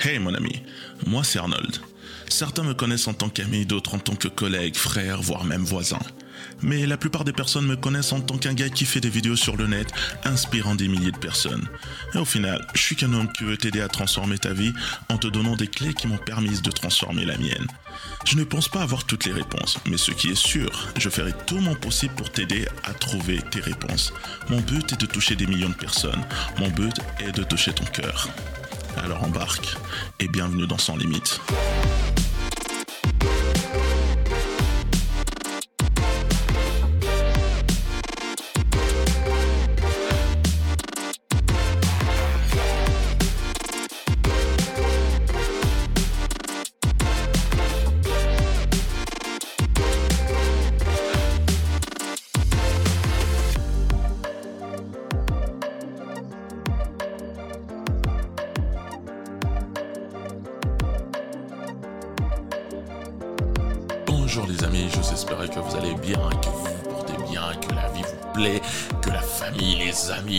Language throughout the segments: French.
Hey mon ami, moi c'est Arnold. Certains me connaissent en tant qu'ami, d'autres en tant que collègue, frère, voire même voisin. Mais la plupart des personnes me connaissent en tant qu'un gars qui fait des vidéos sur le net, inspirant des milliers de personnes. Et au final, je suis qu'un homme qui veut t'aider à transformer ta vie en te donnant des clés qui m'ont permis de transformer la mienne. Je ne pense pas avoir toutes les réponses, mais ce qui est sûr, je ferai tout mon possible pour t'aider à trouver tes réponses. Mon but est de toucher des millions de personnes. Mon but est de toucher ton cœur. Alors embarque et bienvenue dans Sans Limite.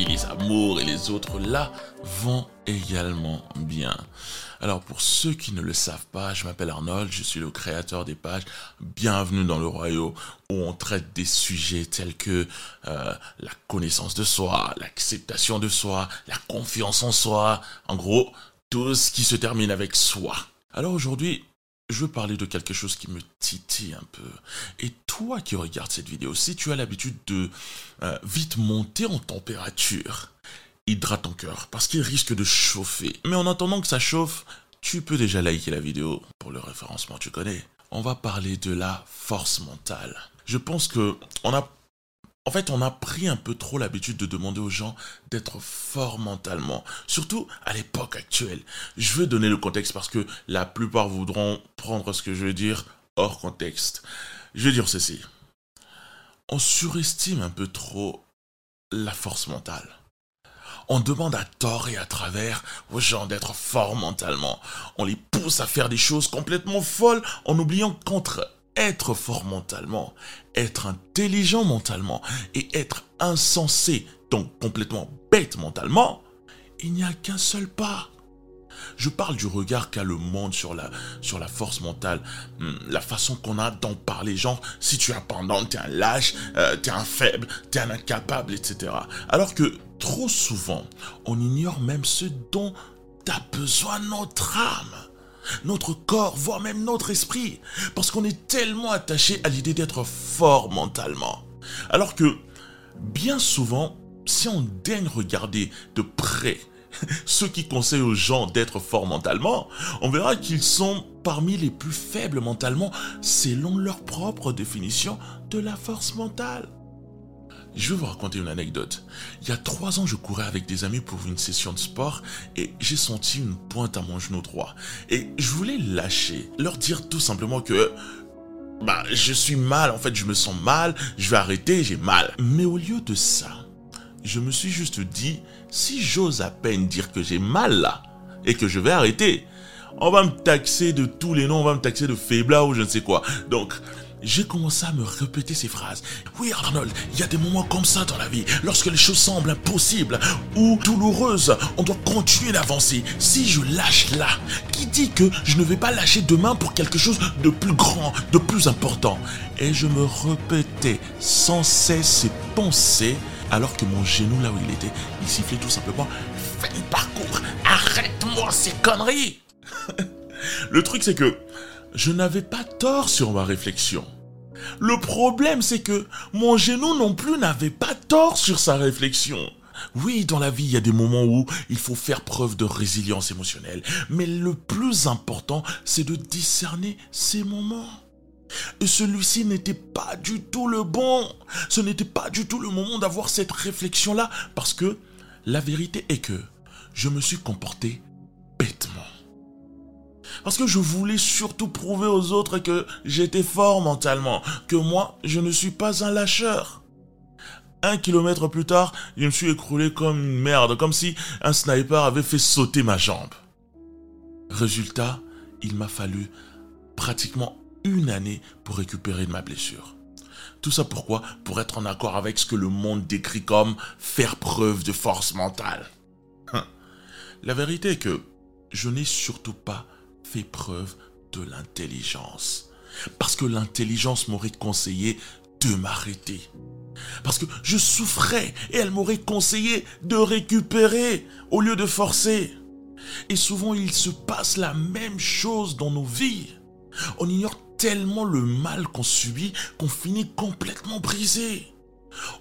Les amours et les autres là vont également bien. Alors pour ceux qui ne le savent pas, je m'appelle Arnold, je suis le créateur des pages Bienvenue dans le royaume où on traite des sujets tels que euh, la connaissance de soi, l'acceptation de soi, la confiance en soi, en gros tout ce qui se termine avec soi. Alors aujourd'hui, je veux parler de quelque chose qui me titille un peu. Et toi qui regardes cette vidéo, si tu as l'habitude de euh, vite monter en température, hydrate ton cœur parce qu'il risque de chauffer. Mais en attendant que ça chauffe, tu peux déjà liker la vidéo pour le référencement, tu connais. On va parler de la force mentale. Je pense que on a en fait, on a pris un peu trop l'habitude de demander aux gens d'être forts mentalement, surtout à l'époque actuelle. Je veux donner le contexte parce que la plupart voudront prendre ce que je veux dire hors contexte. Je veux dire ceci. On surestime un peu trop la force mentale. On demande à tort et à travers aux gens d'être forts mentalement. On les pousse à faire des choses complètement folles en oubliant qu'entre être fort mentalement, être intelligent mentalement et être insensé, donc complètement bête mentalement, il n'y a qu'un seul pas. Je parle du regard qu'a le monde sur la, force mentale, hmm, la façon qu'on a d'en parler, genre si tu es un t'es un lâche, euh, t'es un faible, t'es un incapable, etc. Alors que trop souvent, on ignore même ce dont a besoin notre âme notre corps, voire même notre esprit, parce qu'on est tellement attaché à l'idée d'être fort mentalement. Alors que, bien souvent, si on daigne regarder de près ceux qui conseillent aux gens d'être forts mentalement, on verra qu'ils sont parmi les plus faibles mentalement selon leur propre définition de la force mentale. Je vais vous raconter une anecdote. Il y a trois ans, je courais avec des amis pour une session de sport et j'ai senti une pointe à mon genou droit. Et je voulais lâcher, leur dire tout simplement que bah, je suis mal, en fait, je me sens mal, je vais arrêter, j'ai mal. Mais au lieu de ça, je me suis juste dit, si j'ose à peine dire que j'ai mal là et que je vais arrêter, on va me taxer de tous les noms, on va me taxer de faiblard ou je ne sais quoi. Donc, j'ai commencé à me répéter ces phrases. Oui, Arnold, il y a des moments comme ça dans la vie, lorsque les choses semblent impossibles ou douloureuses, on doit continuer d'avancer. Si je lâche là, qui dit que je ne vais pas lâcher demain pour quelque chose de plus grand, de plus important? Et je me répétais sans cesse ces pensées, alors que mon genou là où il était, il sifflait tout simplement Fais le parcours, arrête-moi ces conneries Le truc c'est que je n'avais pas tort sur ma réflexion. Le problème, c'est que mon genou non plus n'avait pas tort sur sa réflexion. Oui, dans la vie, il y a des moments où il faut faire preuve de résilience émotionnelle, mais le plus important, c'est de discerner ces moments. Et celui-ci n'était pas du tout le bon. Ce n'était pas du tout le moment d'avoir cette réflexion-là, parce que la vérité est que je me suis comporté bêtement. Parce que je voulais surtout prouver aux autres que j'étais fort mentalement, que moi, je ne suis pas un lâcheur. Un kilomètre plus tard, je me suis écroulé comme une merde, comme si un sniper avait fait sauter ma jambe. Résultat, il m'a fallu pratiquement une année pour récupérer ma blessure. Tout ça pourquoi? Pour être en accord avec ce que le monde décrit comme faire preuve de force mentale. Hein. La vérité est que je n'ai surtout pas fait preuve de l'intelligence. Parce que l'intelligence m'aurait conseillé de m'arrêter. Parce que je souffrais et elle m'aurait conseillé de récupérer au lieu de forcer. Et souvent il se passe la même chose dans nos vies. On ignore tellement le mal qu'on subit qu'on finit complètement brisé.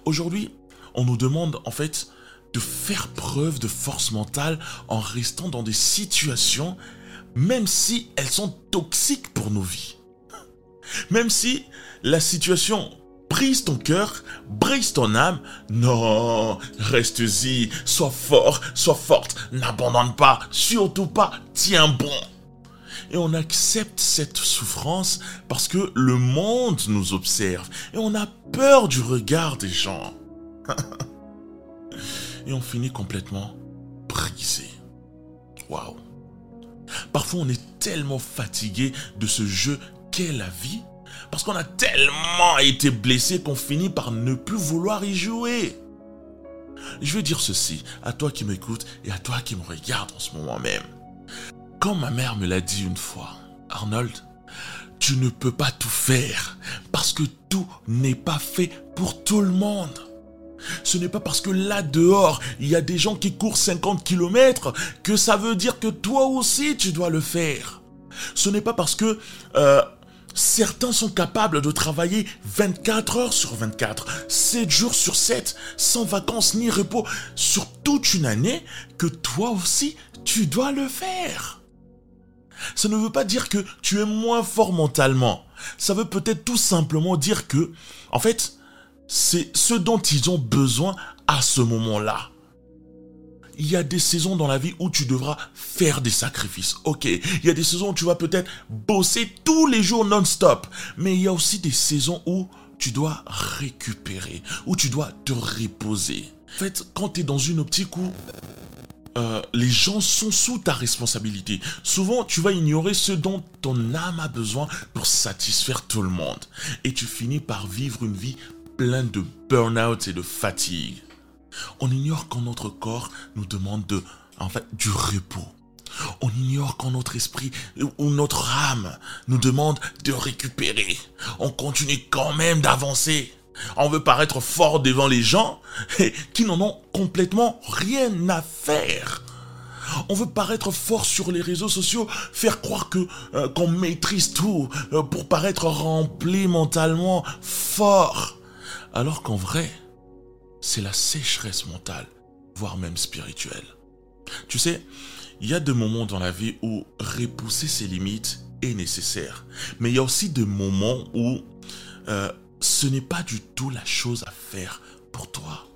Aujourd'hui, on nous demande en fait de faire preuve de force mentale en restant dans des situations, même si elles sont toxiques pour nos vies. Même si la situation brise ton cœur, brise ton âme. Non, reste-y, sois fort, sois forte, n'abandonne pas, surtout pas, tiens bon. Et on accepte cette souffrance parce que le monde nous observe et on a peur du regard des gens. et on finit complètement brisé. Waouh. Parfois on est tellement fatigué de ce jeu qu'est la vie parce qu'on a tellement été blessé qu'on finit par ne plus vouloir y jouer. Je veux dire ceci à toi qui m'écoutes et à toi qui me regarde en ce moment même. Quand ma mère me l'a dit une fois, Arnold, tu ne peux pas tout faire parce que tout n'est pas fait pour tout le monde. Ce n'est pas parce que là dehors, il y a des gens qui courent 50 km que ça veut dire que toi aussi tu dois le faire. Ce n'est pas parce que euh, Certains sont capables de travailler 24 heures sur 24, 7 jours sur 7, sans vacances ni repos, sur toute une année, que toi aussi, tu dois le faire. Ça ne veut pas dire que tu es moins fort mentalement. Ça veut peut-être tout simplement dire que, en fait, c'est ce dont ils ont besoin à ce moment-là il y a des saisons dans la vie où tu devras faire des sacrifices. Ok, il y a des saisons où tu vas peut-être bosser tous les jours non-stop. Mais il y a aussi des saisons où tu dois récupérer, où tu dois te reposer. En fait, quand tu es dans une optique où euh, les gens sont sous ta responsabilité. Souvent, tu vas ignorer ce dont ton âme a besoin pour satisfaire tout le monde. Et tu finis par vivre une vie pleine de burn-out et de fatigue. On ignore quand notre corps nous demande de, en fait, du repos. On ignore quand notre esprit ou notre âme nous demande de récupérer. On continue quand même d'avancer. On veut paraître fort devant les gens qui n'en ont complètement rien à faire. On veut paraître fort sur les réseaux sociaux, faire croire que euh, qu'on maîtrise tout euh, pour paraître rempli mentalement fort, alors qu'en vrai, c'est la sécheresse mentale, voire même spirituelle. Tu sais, il y a des moments dans la vie où repousser ses limites est nécessaire, mais il y a aussi des moments où euh, ce n'est pas du tout la chose à faire pour toi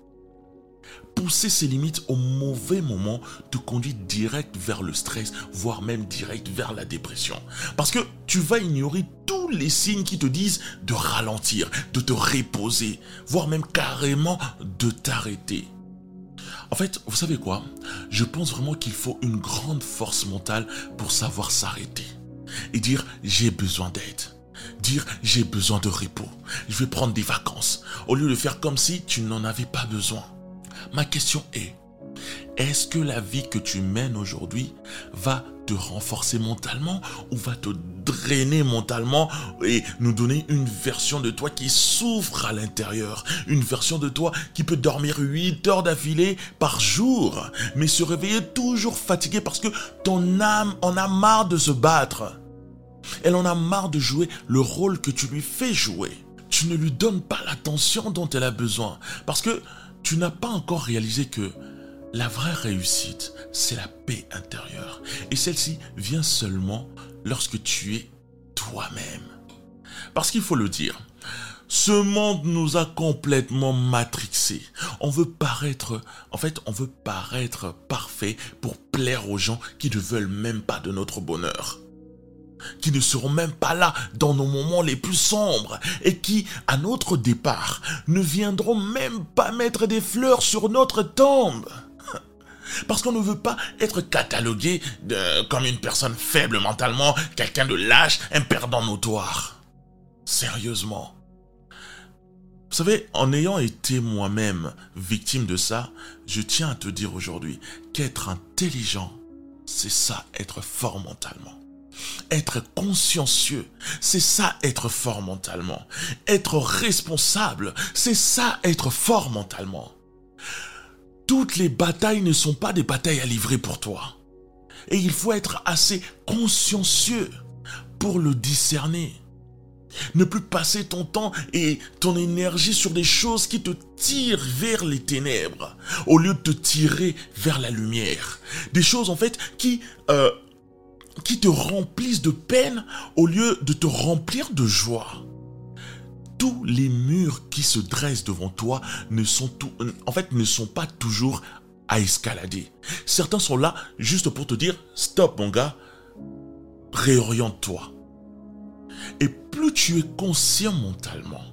pousser ses limites au mauvais moment te conduit direct vers le stress, voire même direct vers la dépression. Parce que tu vas ignorer tous les signes qui te disent de ralentir, de te reposer, voire même carrément de t'arrêter. En fait, vous savez quoi? Je pense vraiment qu'il faut une grande force mentale pour savoir s'arrêter et dire j'ai besoin d'aide. Dire j'ai besoin de repos. Je vais prendre des vacances. Au lieu de faire comme si tu n'en avais pas besoin. Ma question est, est-ce que la vie que tu mènes aujourd'hui va te renforcer mentalement ou va te drainer mentalement et nous donner une version de toi qui souffre à l'intérieur, une version de toi qui peut dormir 8 heures d'affilée par jour, mais se réveiller toujours fatigué parce que ton âme en a marre de se battre? Elle en a marre de jouer le rôle que tu lui fais jouer. Tu ne lui donnes pas l'attention dont elle a besoin parce que tu n'as pas encore réalisé que la vraie réussite, c'est la paix intérieure. Et celle-ci vient seulement lorsque tu es toi-même. Parce qu'il faut le dire, ce monde nous a complètement matrixés. On veut paraître, en fait, on veut paraître parfait pour plaire aux gens qui ne veulent même pas de notre bonheur qui ne seront même pas là dans nos moments les plus sombres et qui, à notre départ, ne viendront même pas mettre des fleurs sur notre tombe. Parce qu'on ne veut pas être catalogué comme une personne faible mentalement, quelqu'un de lâche, un perdant notoire. Sérieusement. Vous savez, en ayant été moi-même victime de ça, je tiens à te dire aujourd'hui qu'être intelligent, c'est ça, être fort mentalement. Être consciencieux, c'est ça être fort mentalement. Être responsable, c'est ça être fort mentalement. Toutes les batailles ne sont pas des batailles à livrer pour toi. Et il faut être assez consciencieux pour le discerner. Ne plus passer ton temps et ton énergie sur des choses qui te tirent vers les ténèbres, au lieu de te tirer vers la lumière. Des choses en fait qui, euh, qui te remplissent de peine au lieu de te remplir de joie. Tous les murs qui se dressent devant toi ne sont en fait ne sont pas toujours à escalader. Certains sont là juste pour te dire stop mon gars, réoriente-toi et plus tu es conscient mentalement,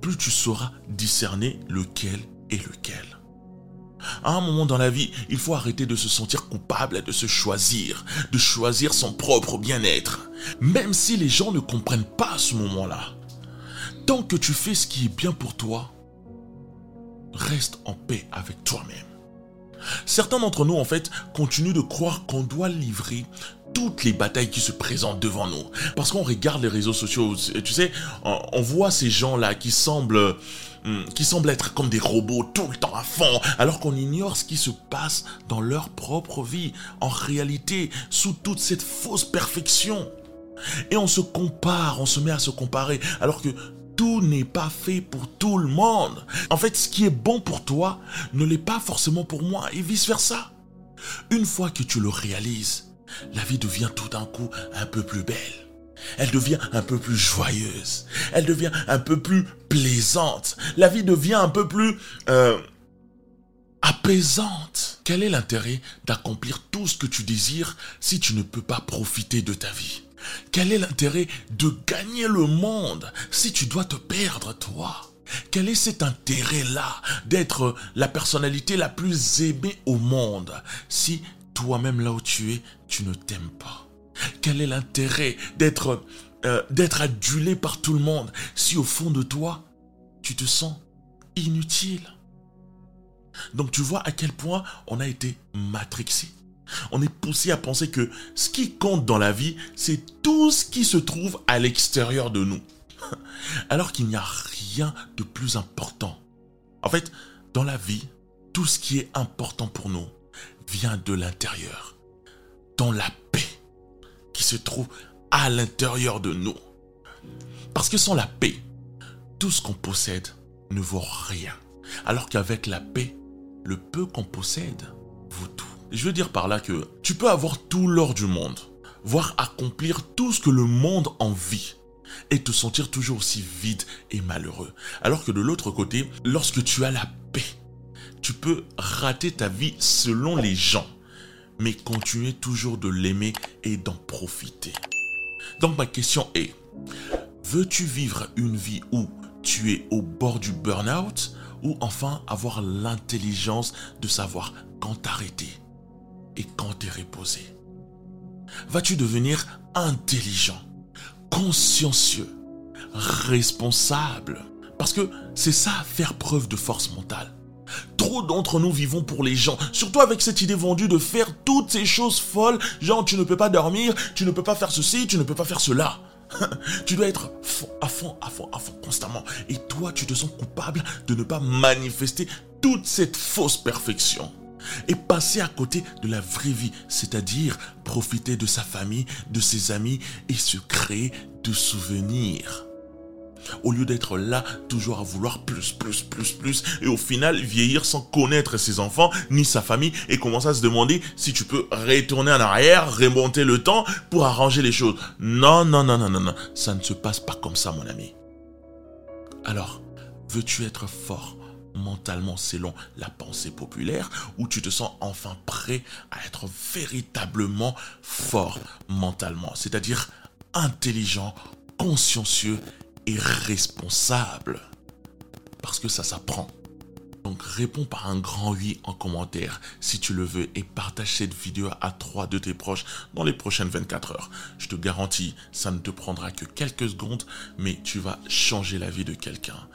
plus tu sauras discerner lequel est lequel. À un moment dans la vie, il faut arrêter de se sentir coupable et de se choisir, de choisir son propre bien-être, même si les gens ne comprennent pas à ce moment-là. Tant que tu fais ce qui est bien pour toi, reste en paix avec toi-même. Certains d'entre nous, en fait, continuent de croire qu'on doit livrer toutes les batailles qui se présentent devant nous. Parce qu'on regarde les réseaux sociaux, tu sais, on voit ces gens-là qui semblent hmm, qui semblent être comme des robots tout le temps à fond, alors qu'on ignore ce qui se passe dans leur propre vie, en réalité, sous toute cette fausse perfection. Et on se compare, on se met à se comparer, alors que tout n'est pas fait pour tout le monde. En fait, ce qui est bon pour toi ne l'est pas forcément pour moi, et vice-versa. Une fois que tu le réalises, la vie devient tout d'un coup un peu plus belle. Elle devient un peu plus joyeuse. Elle devient un peu plus plaisante. La vie devient un peu plus euh, apaisante. Quel est l'intérêt d'accomplir tout ce que tu désires si tu ne peux pas profiter de ta vie? Quel est l'intérêt de gagner le monde si tu dois te perdre toi? Quel est cet intérêt-là d'être la personnalité la plus aimée au monde si toi-même là où tu es, tu ne t'aimes pas Quel est l'intérêt d'être euh, d'être adulé par tout le monde si au fond de toi, tu te sens inutile? Donc tu vois à quel point on a été matrixé. On est poussé à penser que ce qui compte dans la vie, c'est tout ce qui se trouve à l'extérieur de nous. Alors qu'il n'y a rien de plus important. En fait, dans la vie, tout ce qui est important pour nous, vient de l'intérieur, dans la paix qui se trouve à l'intérieur de nous. Parce que sans la paix, tout ce qu'on possède ne vaut rien. Alors qu'avec la paix, le peu qu'on possède vaut tout. Je veux dire par là que tu peux avoir tout l'or du monde, voire accomplir tout ce que le monde envie, et te sentir toujours aussi vide et malheureux. Alors que de l'autre côté, lorsque tu as la paix, tu peux rater ta vie selon les gens, mais continuer toujours de l'aimer et d'en profiter. Donc ma question est, veux-tu vivre une vie où tu es au bord du burn-out ou enfin avoir l'intelligence de savoir quand t'arrêter et quand t'es reposé? Vas-tu devenir intelligent, consciencieux, responsable? Parce que c'est ça faire preuve de force mentale. Trop d'entre nous vivons pour les gens, surtout avec cette idée vendue de faire toutes ces choses folles, genre tu ne peux pas dormir, tu ne peux pas faire ceci, tu ne peux pas faire cela. tu dois être à fond, à fond, à fond, constamment. Et toi, tu te sens coupable de ne pas manifester toute cette fausse perfection. Et passer à côté de la vraie vie, c'est-à-dire profiter de sa famille, de ses amis et se créer de souvenirs. Au lieu d'être là, toujours à vouloir plus, plus, plus, plus, et au final vieillir sans connaître ses enfants ni sa famille et commencer à se demander si tu peux retourner en arrière, remonter le temps pour arranger les choses. Non, non, non, non, non, non, ça ne se passe pas comme ça, mon ami. Alors, veux-tu être fort mentalement selon la pensée populaire ou tu te sens enfin prêt à être véritablement fort mentalement, c'est-à-dire intelligent, consciencieux et responsable. Parce que ça s'apprend. Donc réponds par un grand oui en commentaire si tu le veux et partage cette vidéo à trois de tes proches dans les prochaines 24 heures. Je te garantis, ça ne te prendra que quelques secondes, mais tu vas changer la vie de quelqu'un.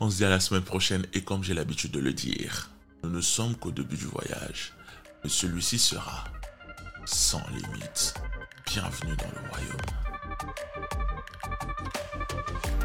On se dit à la semaine prochaine et comme j'ai l'habitude de le dire, nous ne sommes qu'au début du voyage, mais celui-ci sera sans limite. Bienvenue dans le royaume. Thank you.